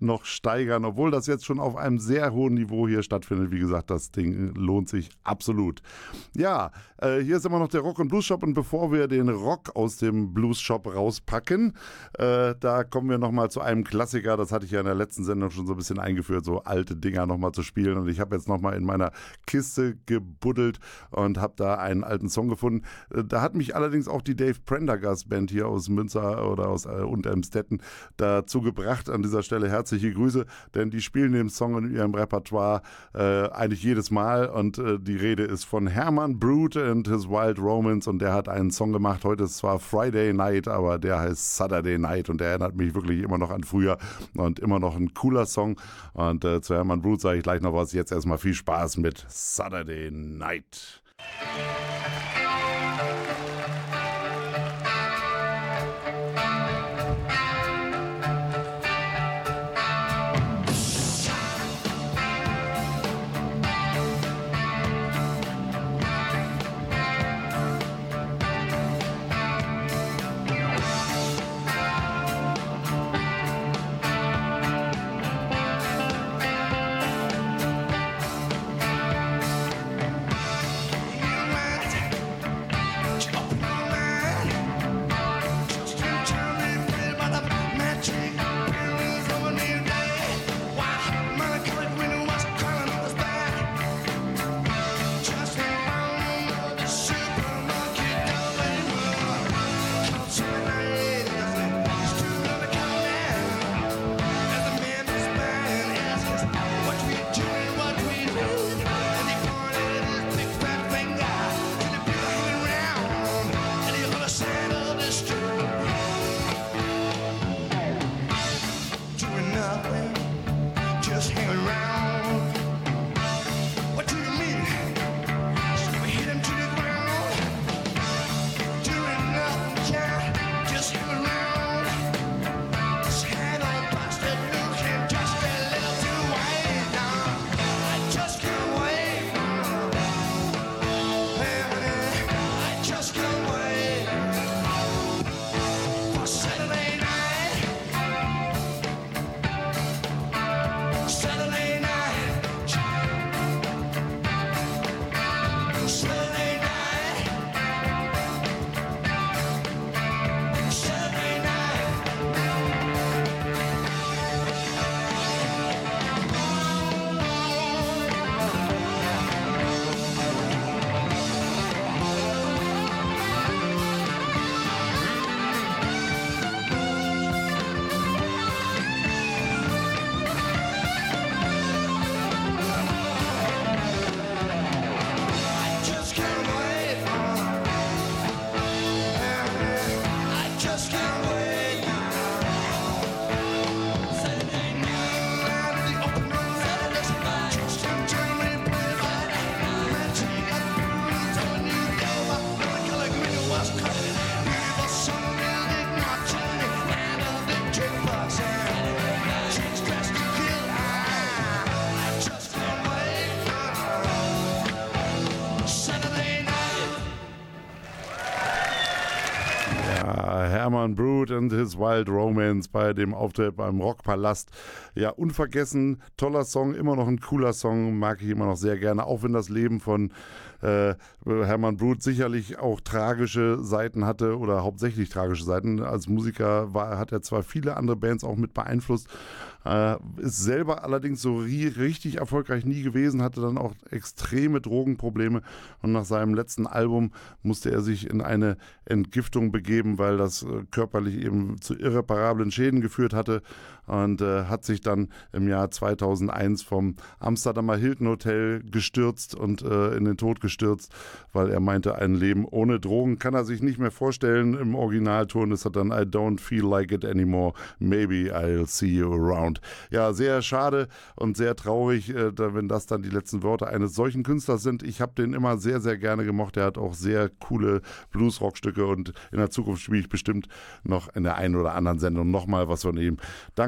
Speaker 2: noch steigern, obwohl das jetzt schon auf einem sehr hohen Niveau hier stattfindet. Wie gesagt, das Ding lohnt sich absolut. Ja, äh, hier ist immer noch der Rock- und Blues-Shop und bevor wir den Rock aus dem Blues-Shop rauspacken, äh, da kommen wir nochmal zu einem Klassiker, das hatte ich ja in der letzten Sendung schon so ein bisschen eingeführt, so alte Dinger nochmal zu spielen und ich habe jetzt nochmal in meiner Kiste gebuddelt und habe da einen alten Song gefunden. Äh, da hat mich allerdings auch die Dave Prendergast Band hier aus Münster oder aus äh, Unteremstetten dazu gebracht. An dieser Stelle herzliche Grüße, denn die spielen den Song in ihrem Repertoire äh, eigentlich jedes Mal und äh, die Rede ist von Herman Brute and his Wild Romance und der hat einen Song gemacht. Heute ist zwar Friday Night, aber der heißt Saturday Night und der erinnert mich wirklich immer noch an früher und immer noch ein cooler Song. Und äh, zu Herman Brute sage ich gleich noch was. Jetzt erstmal viel Spaß mit Saturday Night. His Wild Romance bei dem Auftritt beim Rockpalast. Ja, unvergessen, toller Song, immer noch ein cooler Song, mag ich immer noch sehr gerne, auch wenn das Leben von äh, Herman Brute sicherlich auch tragische Seiten hatte oder hauptsächlich tragische Seiten. Als Musiker war, hat er zwar viele andere Bands auch mit beeinflusst, äh, ist selber allerdings so ri- richtig erfolgreich nie gewesen, hatte dann auch extreme Drogenprobleme und nach seinem letzten Album musste er sich in eine Entgiftung begeben, weil das äh, körperlich eben zu irreparablen Schäden geführt hatte und äh, hat sich dann im Jahr 2001 vom Amsterdamer Hilton Hotel gestürzt und äh, in den Tod abgestürzt, weil er meinte, ein Leben ohne Drogen kann er sich nicht mehr vorstellen. Im Originalton ist er dann I don't feel like it anymore. Maybe I'll see you around. Ja, sehr schade und sehr traurig, äh, wenn das dann die letzten Worte eines solchen Künstlers sind. Ich habe den immer sehr, sehr gerne gemocht. Er hat auch sehr coole Blues-Rockstücke und in der Zukunft spiele ich bestimmt noch in der einen oder anderen Sendung nochmal was von ihm.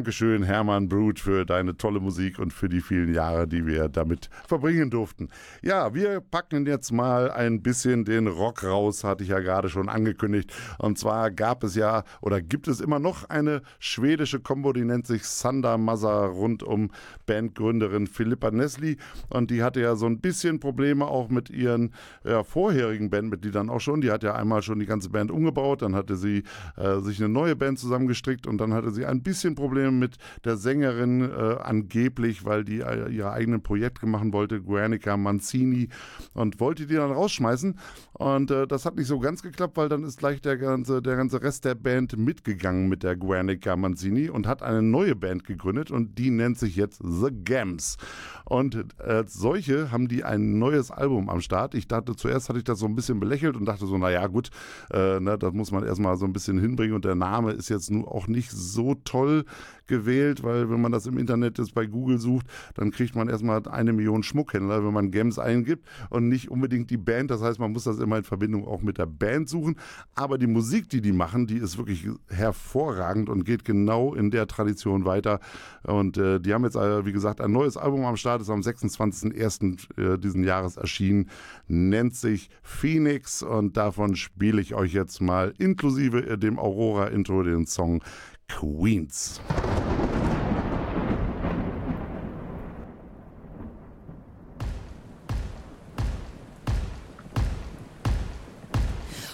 Speaker 2: Dankeschön, Hermann Brut, für deine tolle Musik und für die vielen Jahre, die wir damit verbringen durften. Ja, wir packen jetzt mal ein bisschen den Rock raus, hatte ich ja gerade schon angekündigt. Und zwar gab es ja oder gibt es immer noch eine schwedische Kombo, die nennt sich Sander Massa rund um Bandgründerin Philippa Nesli. Und die hatte ja so ein bisschen Probleme auch mit ihren ja, vorherigen Bandmitgliedern auch schon. Die hat ja einmal schon die ganze Band umgebaut, dann hatte sie äh, sich eine neue Band zusammengestrickt und dann hatte sie ein bisschen Probleme mit der Sängerin äh, angeblich, weil die äh, ihre eigenen Projekte machen wollte, Guernica Mancini und wollte die dann rausschmeißen. Und äh, das hat nicht so ganz geklappt, weil dann ist gleich der ganze, der ganze Rest der Band mitgegangen mit der Guernica Mancini und hat eine neue Band gegründet und die nennt sich jetzt The Gams. Und äh, solche haben die ein neues Album am Start. Ich dachte, zuerst hatte ich das so ein bisschen belächelt und dachte so, naja gut, äh, ne, das muss man erstmal so ein bisschen hinbringen und der Name ist jetzt nun auch nicht so toll gewählt, weil wenn man das im Internet jetzt bei Google sucht, dann kriegt man erstmal eine Million Schmuckhändler, wenn man Gems eingibt und nicht unbedingt die Band. Das heißt, man muss das immer in Verbindung auch mit der Band suchen. Aber die Musik, die die machen, die ist wirklich hervorragend und geht genau in der Tradition weiter. Und äh, die haben jetzt, äh, wie gesagt, ein neues Album am Start, ist am 26.01. Äh, diesen Jahres erschienen, nennt sich Phoenix und davon spiele ich euch jetzt mal inklusive äh, dem Aurora-Intro den Song Queens.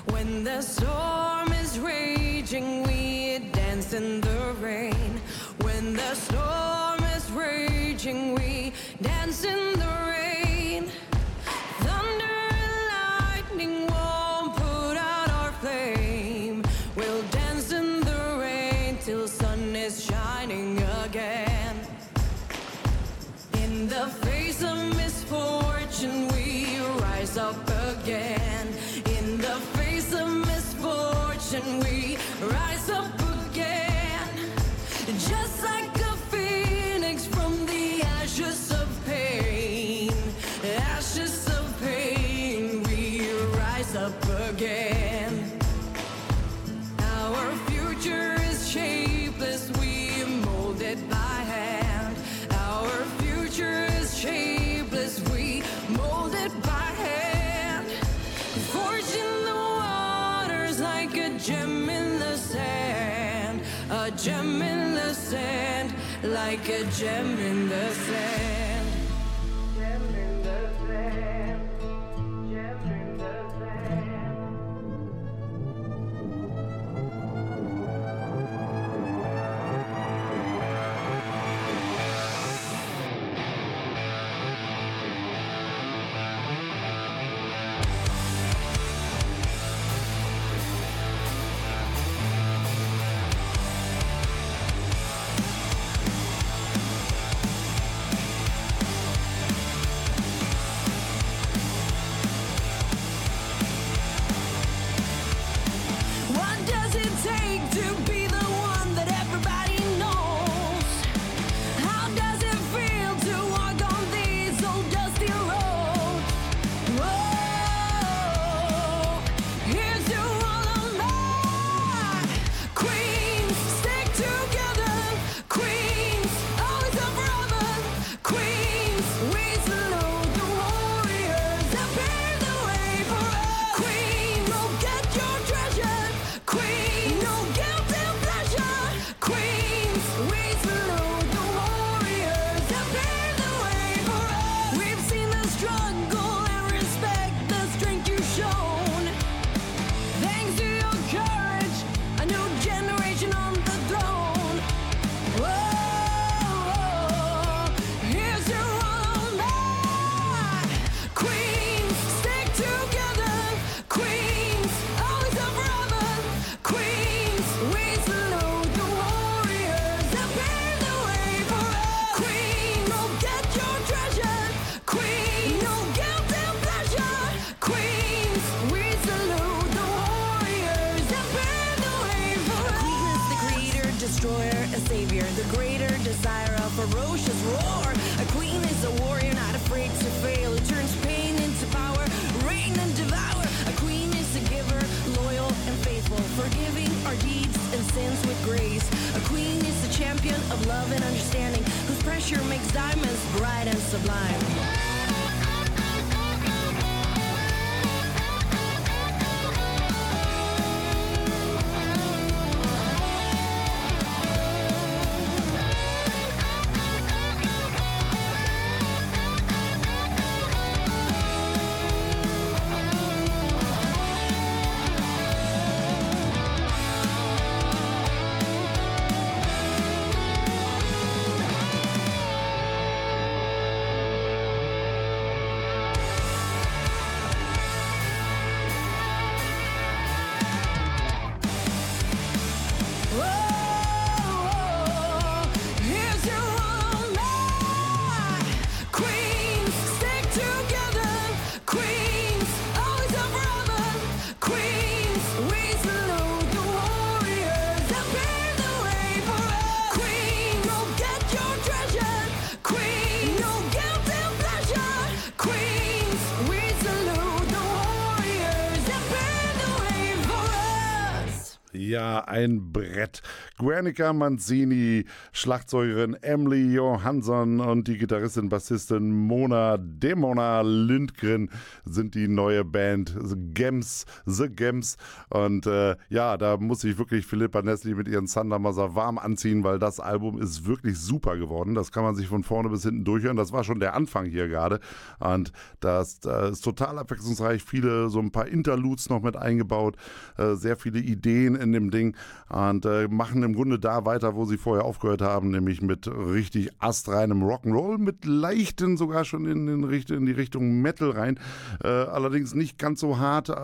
Speaker 3: When the storm is raging, we dance in the rain. When the storm is raging, we dance in and we like a gem in the sand.
Speaker 2: Ja, ein Brett. Guernica Manzini, Schlagzeugerin Emily Johansson und die Gitarristin, Bassistin Mona Demona Lindgren sind die neue Band The Gems, The Gems. Und äh, ja, da muss sich wirklich Philippa Nesli mit ihren Thundermother warm anziehen, weil das Album ist wirklich super geworden. Das kann man sich von vorne bis hinten durchhören. Das war schon der Anfang hier gerade. Und das, das ist total abwechslungsreich. Viele, so ein paar Interludes noch mit eingebaut. Äh, sehr viele Ideen in dem Ding. Und äh, machen im Grunde da weiter, wo sie vorher aufgehört haben, nämlich mit richtig astreinem Rock'n'Roll, mit leichten sogar schon in, den Richt in die Richtung Metal rein. Äh, allerdings nicht ganz so hart, äh,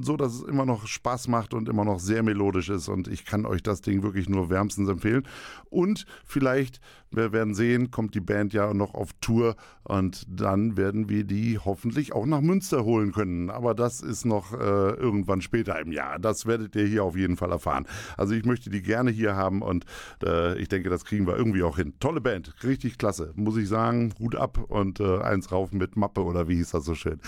Speaker 2: so dass es immer noch Spaß macht und immer noch sehr melodisch ist. Und ich kann euch das Ding wirklich nur wärmstens empfehlen. Und vielleicht, wir werden sehen, kommt die Band ja noch auf Tour und dann werden wir die hoffentlich auch nach Münster holen können. Aber das ist noch äh, irgendwann später im Jahr. Das werdet ihr hier auf jeden Fall erfahren. Also ich möchte die gerne hier haben und äh, ich denke, das kriegen wir irgendwie auch hin. Tolle Band, richtig klasse, muss ich sagen. Hut ab und äh, eins rauf mit Mappe oder wie hieß das so schön.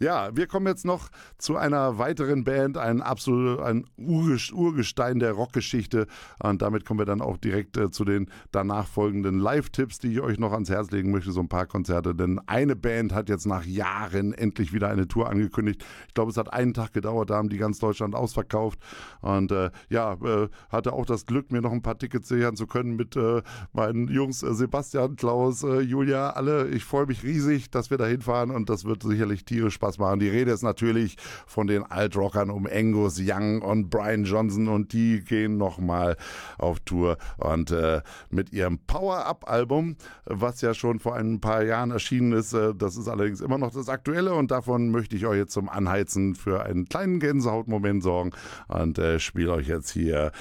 Speaker 2: Ja, wir kommen jetzt noch zu einer weiteren Band, ein absolut ein Urges- Urgestein der Rockgeschichte und damit kommen wir dann auch direkt äh, zu den danach folgenden Live-Tipps, die ich euch noch ans Herz legen möchte, so ein paar Konzerte, denn eine Band hat jetzt nach Jahren endlich wieder eine Tour angekündigt. Ich glaube, es hat einen Tag gedauert, da haben die ganz Deutschland ausverkauft und äh, ja, äh, hatte auch das Glück, mir noch ein paar Tickets sichern zu können mit äh, meinen Jungs äh, Sebastian, Klaus, äh, Julia, alle. Ich freue mich riesig, dass wir da hinfahren und das wird sicherlich tierisch Spaß machen. Die Rede ist natürlich von den Altrockern um Angus Young und Brian Johnson und die gehen nochmal auf Tour und äh, mit ihrem Power-Up-Album, was ja schon vor ein paar Jahren erschienen ist, äh, das ist allerdings immer noch das aktuelle und davon möchte ich euch jetzt zum Anheizen für einen kleinen Gänsehautmoment sorgen und äh, spiele euch jetzt hier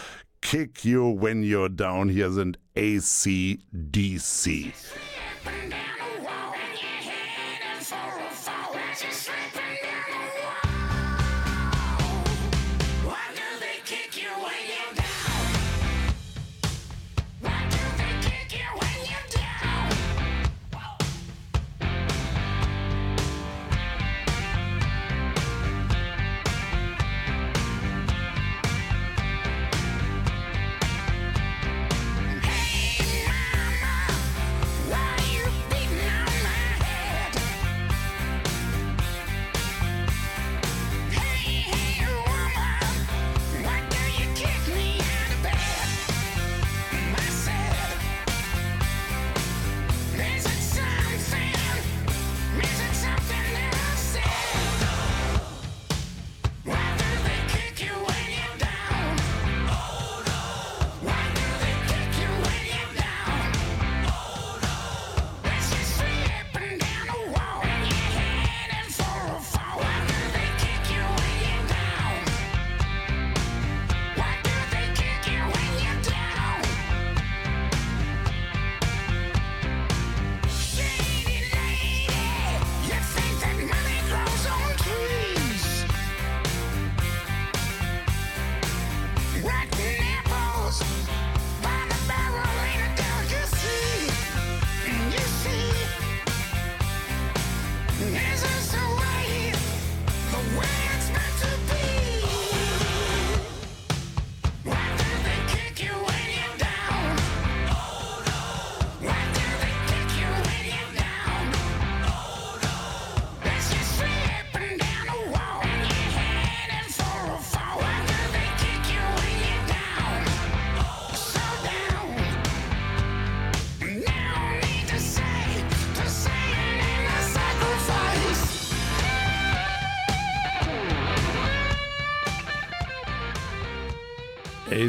Speaker 2: Kick You When You're Down. Hier sind ACDC.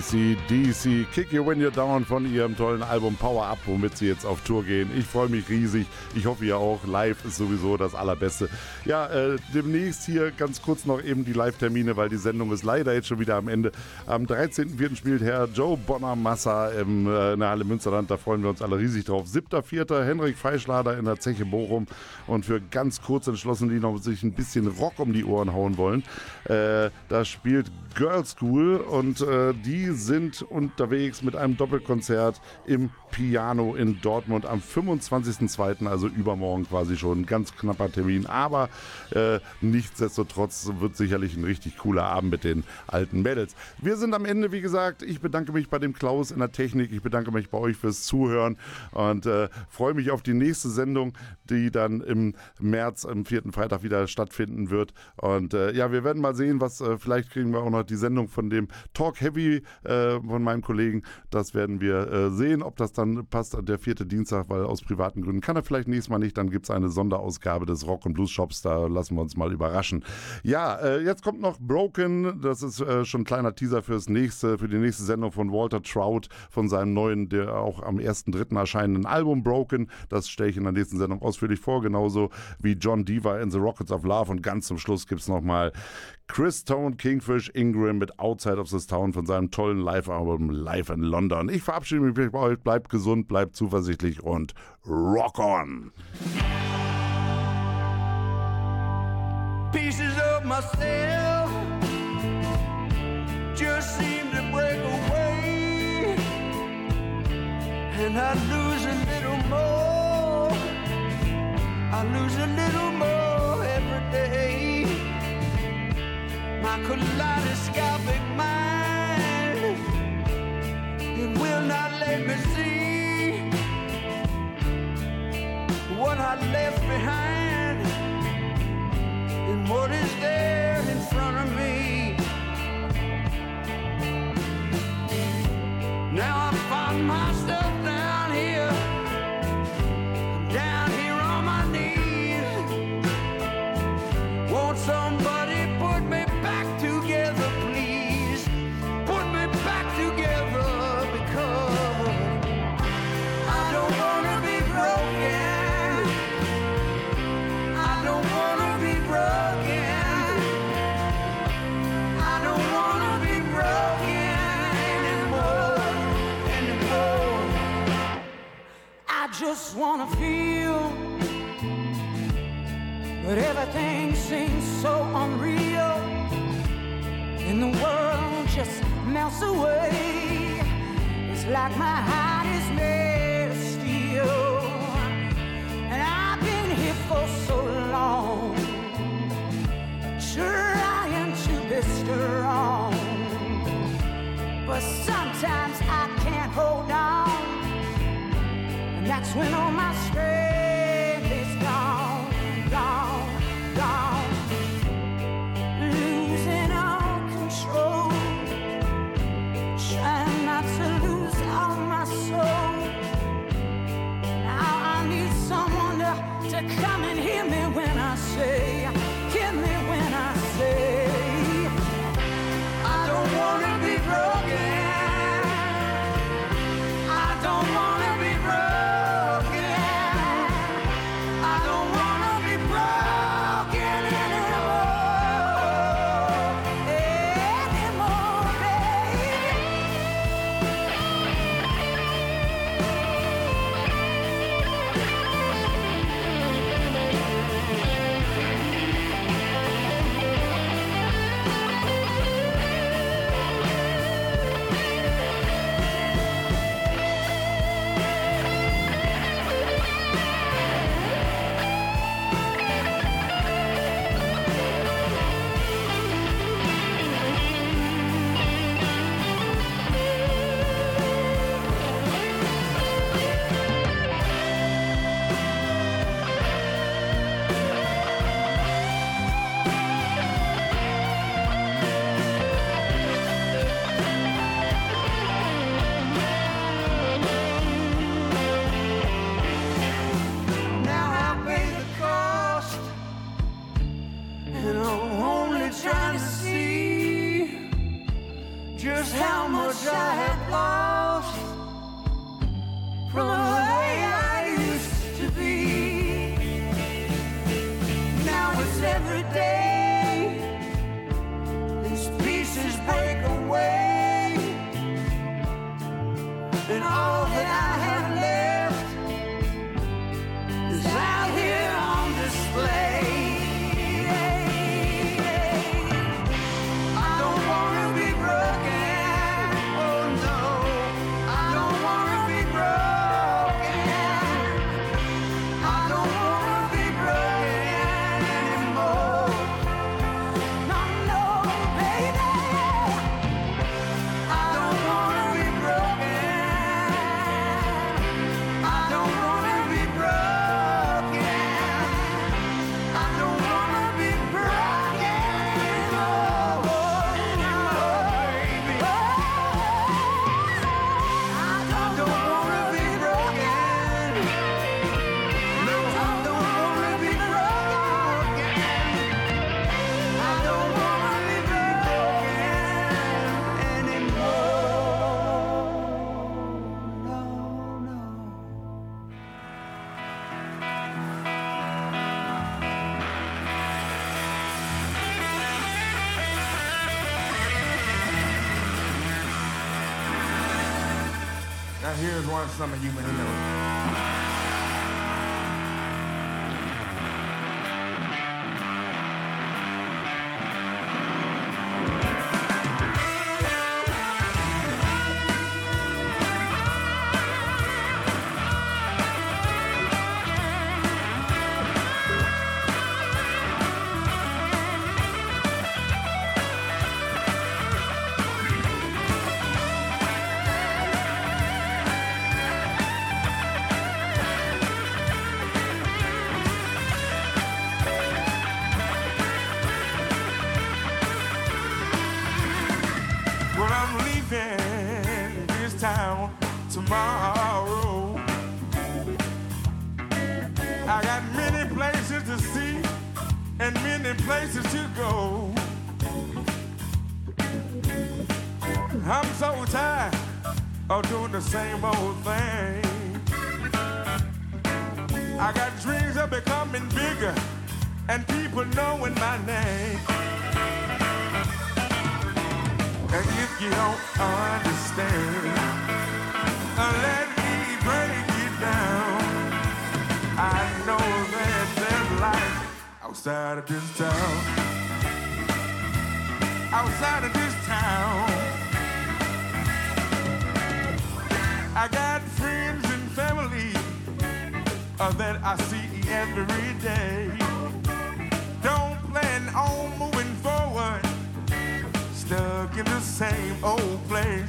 Speaker 2: ACDC Kick You When You're Down von ihrem tollen Album Power Up, womit sie jetzt auf Tour gehen. Ich freue mich riesig. Ich hoffe, ihr auch. Live ist sowieso das Allerbeste. Ja, äh, demnächst hier ganz kurz noch eben die Live-Termine, weil die Sendung ist leider jetzt schon wieder am Ende. Am 13.04. spielt Herr Joe Bonamassa im, äh, in der Halle Münsterland. Da freuen wir uns alle riesig drauf. 7.04. Henrik Feischlader in der Zeche Bochum. Und für ganz kurz entschlossen, die noch sich ein bisschen Rock um die Ohren hauen wollen, äh, da spielt Girl School und äh, die sind unterwegs mit einem Doppelkonzert im Piano in Dortmund am 25.02., also übermorgen quasi schon. Ganz knapper Termin, aber äh, nichtsdestotrotz wird sicherlich ein richtig cooler Abend mit den alten Mädels. Wir sind am Ende, wie gesagt. Ich bedanke mich bei dem Klaus in der Technik. Ich bedanke mich bei euch fürs Zuhören und äh, freue mich auf die nächste Sendung, die dann im März, am vierten Freitag wieder stattfinden wird. Und äh, ja, wir werden mal sehen, was äh, vielleicht kriegen wir auch noch die Sendung von dem Talk Heavy äh, von meinem Kollegen. Das werden wir äh, sehen, ob das dann passt, der vierte Dienstag, weil aus privaten Gründen kann er vielleicht nächstes Mal nicht. Dann gibt es eine Sonderausgabe des Rock- und Blues-Shops. Da lassen wir uns mal überraschen. Ja, äh, jetzt kommt noch Broken. Das ist äh, schon ein kleiner Teaser fürs nächste, für die nächste Sendung von Walter Trout von seinem neuen, der auch am 1.3. erscheinenden Album Broken. Das stelle ich in der nächsten Sendung ausführlich vor, genauso wie John Diva in The Rockets of Love. Und ganz zum Schluss gibt es nochmal Chris Tone, Kingfish, Ingram mit Outside of this Town von seinem tollen Live-Album Live in London. Ich verabschiede mich bei euch, bleibt gesund, bleibt zuversichtlich und rock on!
Speaker 5: pieces of myself just seem to break away and I lose a little more I lose a little more my kaleidoscopic mind it will not let me see what I left behind and what is there in front of me. Now I find myself just wanna feel, but everything seems so unreal, and the world just melts away. It's like my heart is made of steel. And I've been here for so long, sure trying to be strong. But sometimes I can't hold on, that's when all my strength
Speaker 6: want some to go. I'm so tired of doing the same old thing. I got dreams of becoming bigger and people knowing my name. And if you don't understand, let outside of this town. Outside of this town. I got friends and family uh, that I see every day. Don't plan on moving forward stuck in the same old place.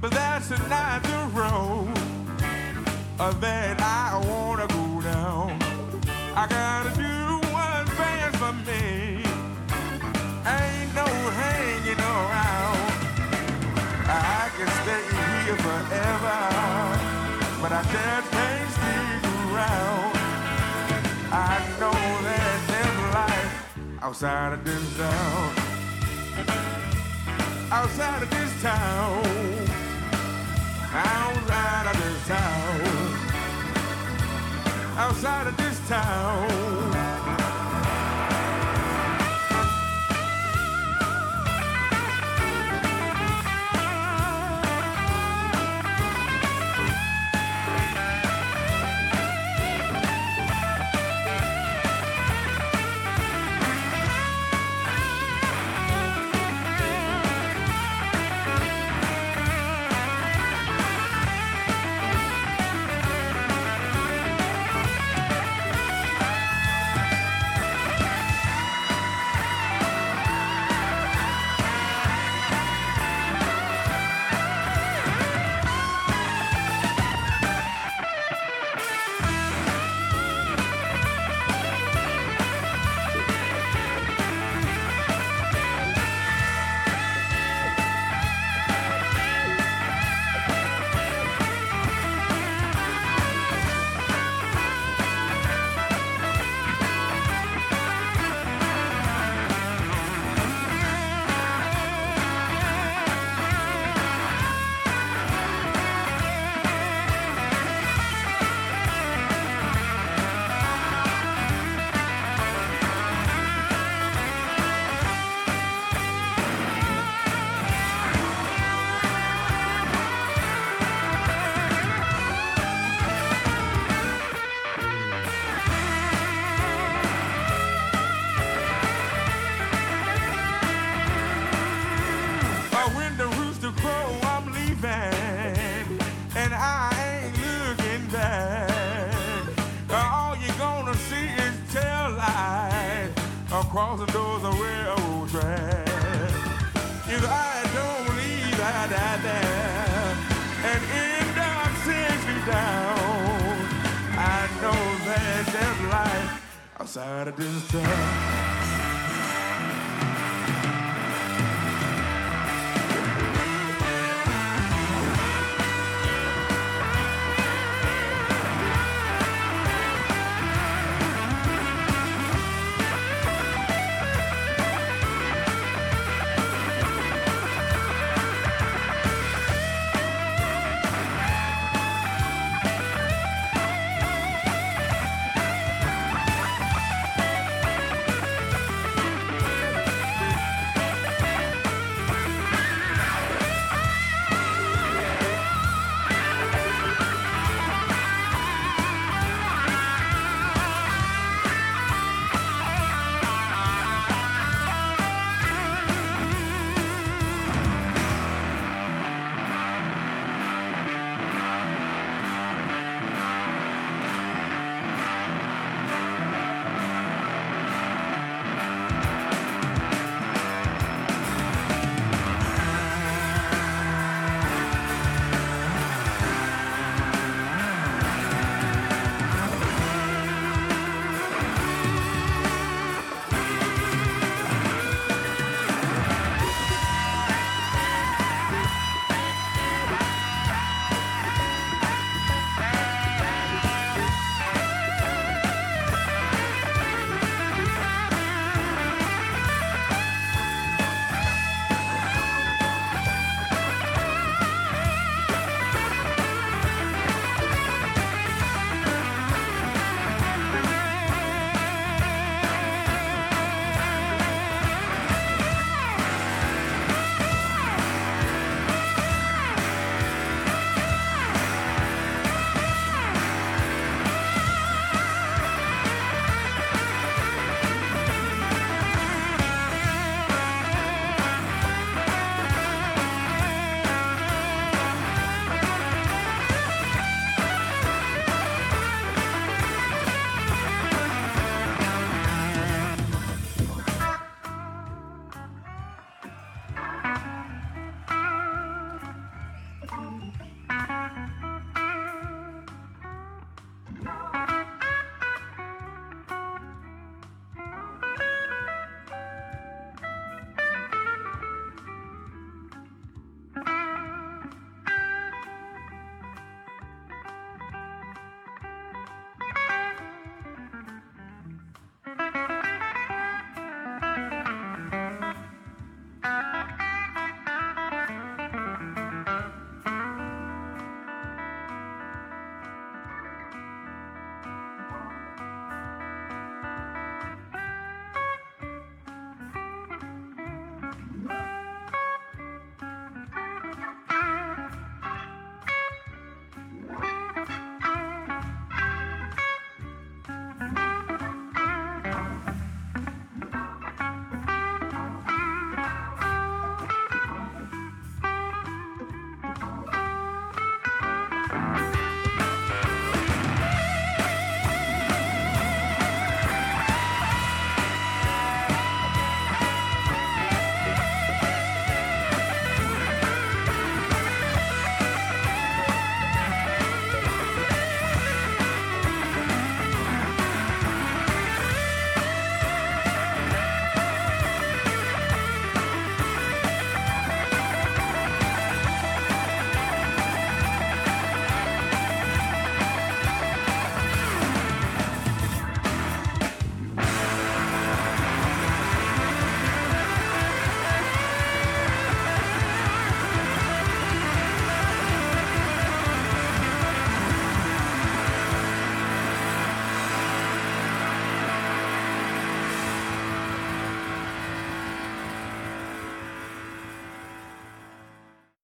Speaker 6: But that's not the road uh, that I wanna go down. I gotta do what's best for me. Ain't no hanging around. I can stay here forever, but I just can't stick around. I know life outside of this town outside of this town. Outside of this town. Outside of this town.